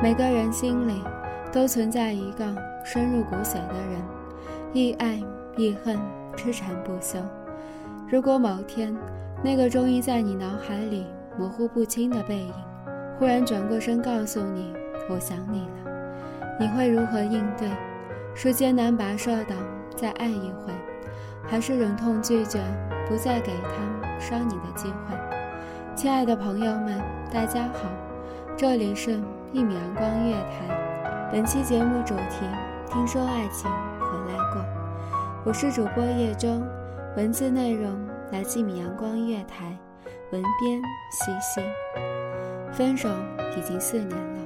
每个人心里都存在一个深入骨髓的人，亦爱亦恨，痴缠不休。如果某天那个终于在你脑海里模糊不清的背影，忽然转过身告诉你“我想你了”，你会如何应对？是艰难跋涉的再爱一回，还是忍痛拒绝，不再给他伤你的机会？亲爱的朋友们，大家好，这里是。一米阳光月台，本期节目主题：听说爱情回来过。我是主播叶舟，文字内容来自一米阳光月台，文编西西。分手已经四年了，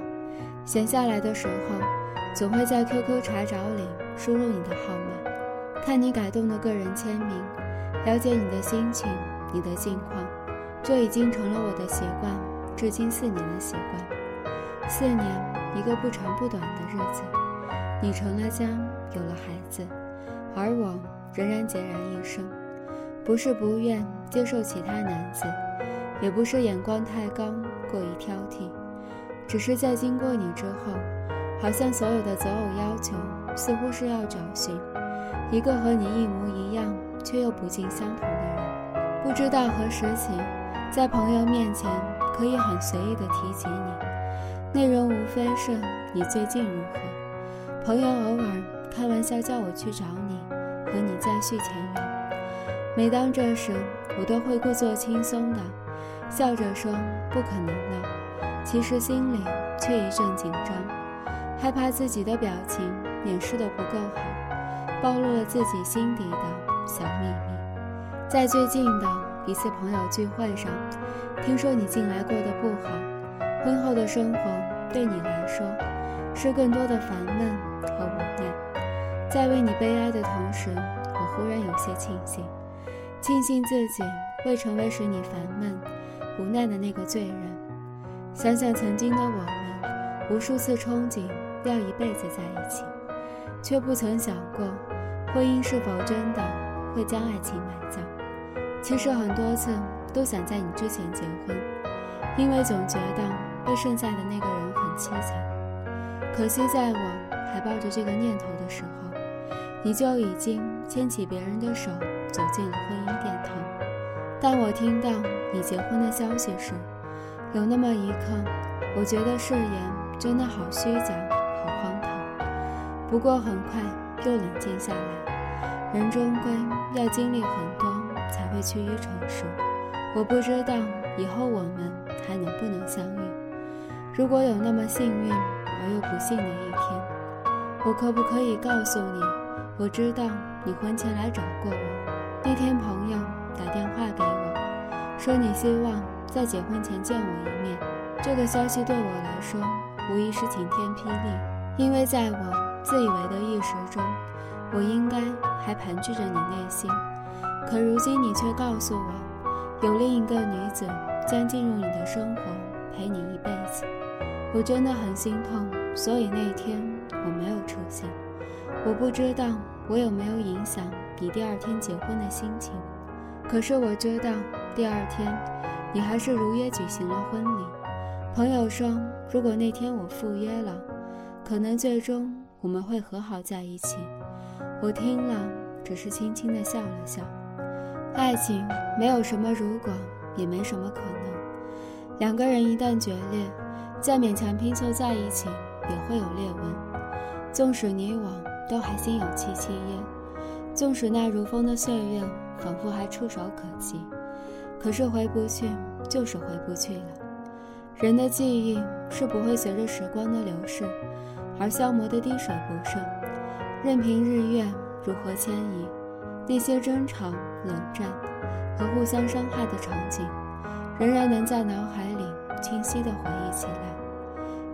闲下来的时候，总会在 QQ 查找里输入你的号码，看你改动的个人签名，了解你的心情、你的近况，这已经成了我的习惯，至今四年的习惯。四年，一个不长不短的日子，你成了家，有了孩子，而我仍然孑然一身。不是不愿接受其他男子，也不是眼光太高，过于挑剔，只是在经过你之后，好像所有的择偶要求似乎是要找寻一个和你一模一样却又不尽相同的人。不知道何时起，在朋友面前可以很随意地提起你。内容无非是你最近如何，朋友偶尔开玩笑叫我去找你，和你再续前缘。每当这时，我都会故作轻松的笑着说不可能了，其实心里却一阵紧张，害怕自己的表情掩饰的不够好，暴露了自己心底的小秘密。在最近的一次朋友聚会上，听说你近来过得不好。婚后的生活对你来说是更多的烦闷和无奈，在为你悲哀的同时，我忽然有些庆幸，庆幸自己未成为使你烦闷、无奈的那个罪人。想想曾经的我们，无数次憧憬要一辈子在一起，却不曾想过婚姻是否真的会将爱情埋葬。其实很多次都想在你之前结婚，因为总觉得。被剩下的那个人很凄惨，可惜在我还抱着这个念头的时候，你就已经牵起别人的手走进了婚姻殿堂。当我听到你结婚的消息时，有那么一刻，我觉得誓言真的好虚假，好荒唐。不过很快又冷静下来，人终归要经历很多才会趋于成熟。我不知道以后我们还能不能相遇。如果有那么幸运而又不幸的一天，我可不可以告诉你，我知道你婚前来找过我。那天朋友打电话给我，说你希望在结婚前见我一面。这个消息对我来说无疑是晴天霹雳，因为在我自以为的意识中，我应该还盘踞着你内心。可如今你却告诉我，有另一个女子将进入你的生活，陪你一辈子。我真的很心痛，所以那天我没有出现。我不知道我有没有影响你第二天结婚的心情，可是我知道第二天你还是如约举行了婚礼。朋友说，如果那天我赴约了，可能最终我们会和好在一起。我听了，只是轻轻地笑了笑。爱情没有什么如果，也没什么可能。两个人一旦决裂，再勉强拼凑在一起，也会有裂纹。纵使你我都还心有戚戚焉，纵使那如风的岁月仿佛还触手可及，可是回不去，就是回不去了。人的记忆是不会随着时光的流逝而消磨的滴水不剩，任凭日月如何迁移，那些争吵、冷战和互相伤害的场景，仍然能在脑海里清晰地回忆起来。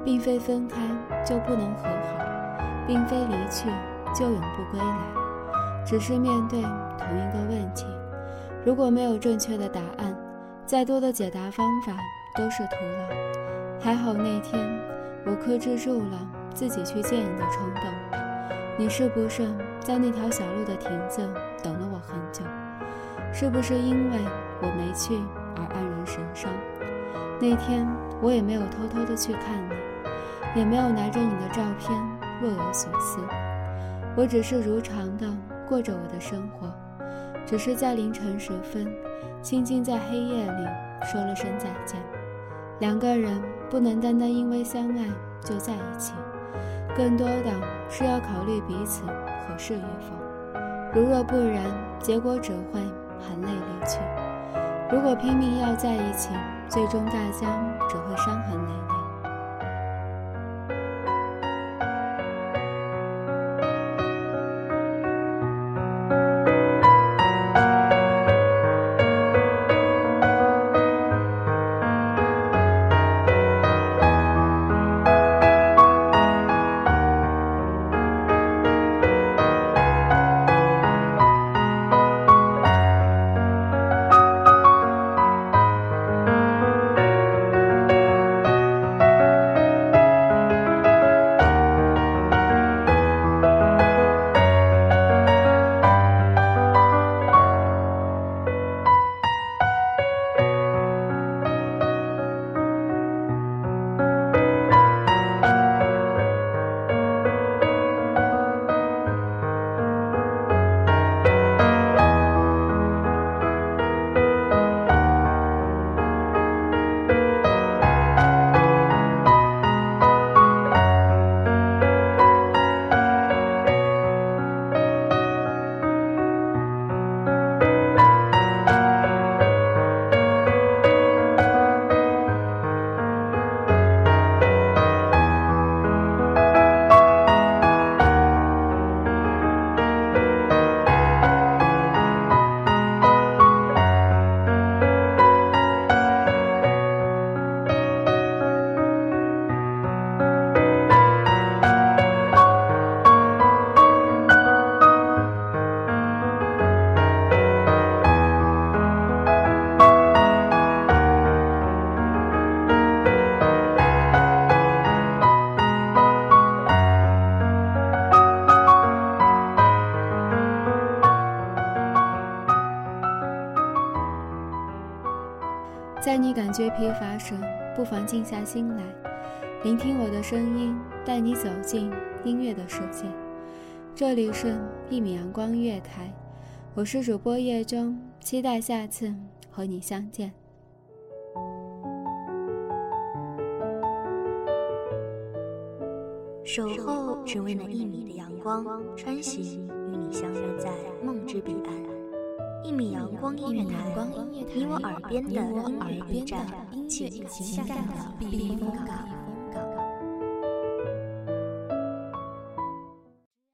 并非分开就不能和好，并非离去就永不归来，只是面对同一个问题，如果没有正确的答案，再多的解答方法。都是徒劳。还好那天我克制住了自己去见你的冲动。你是不是在那条小路的亭子等了我很久？是不是因为我没去而黯然神伤？那天我也没有偷偷的去看你，也没有拿着你的照片若有所思。我只是如常的过着我的生活，只是在凌晨时分，轻轻在黑夜里说了声再见。两个人不能单单因为相爱就在一起，更多的是要考虑彼此合适与否。如若不然，结果只会含泪离去。如果拼命要在一起，最终大家只会伤痕累累。觉疲乏时，不妨静下心来，聆听我的声音，带你走进音乐的世界。这里是一米阳光月台，我是主播叶中，期待下次和你相见。守候只为那一米的阳光，穿行与你相约在梦之彼岸。一米阳光音乐台，你我耳边的音乐驿站，情感的避风港。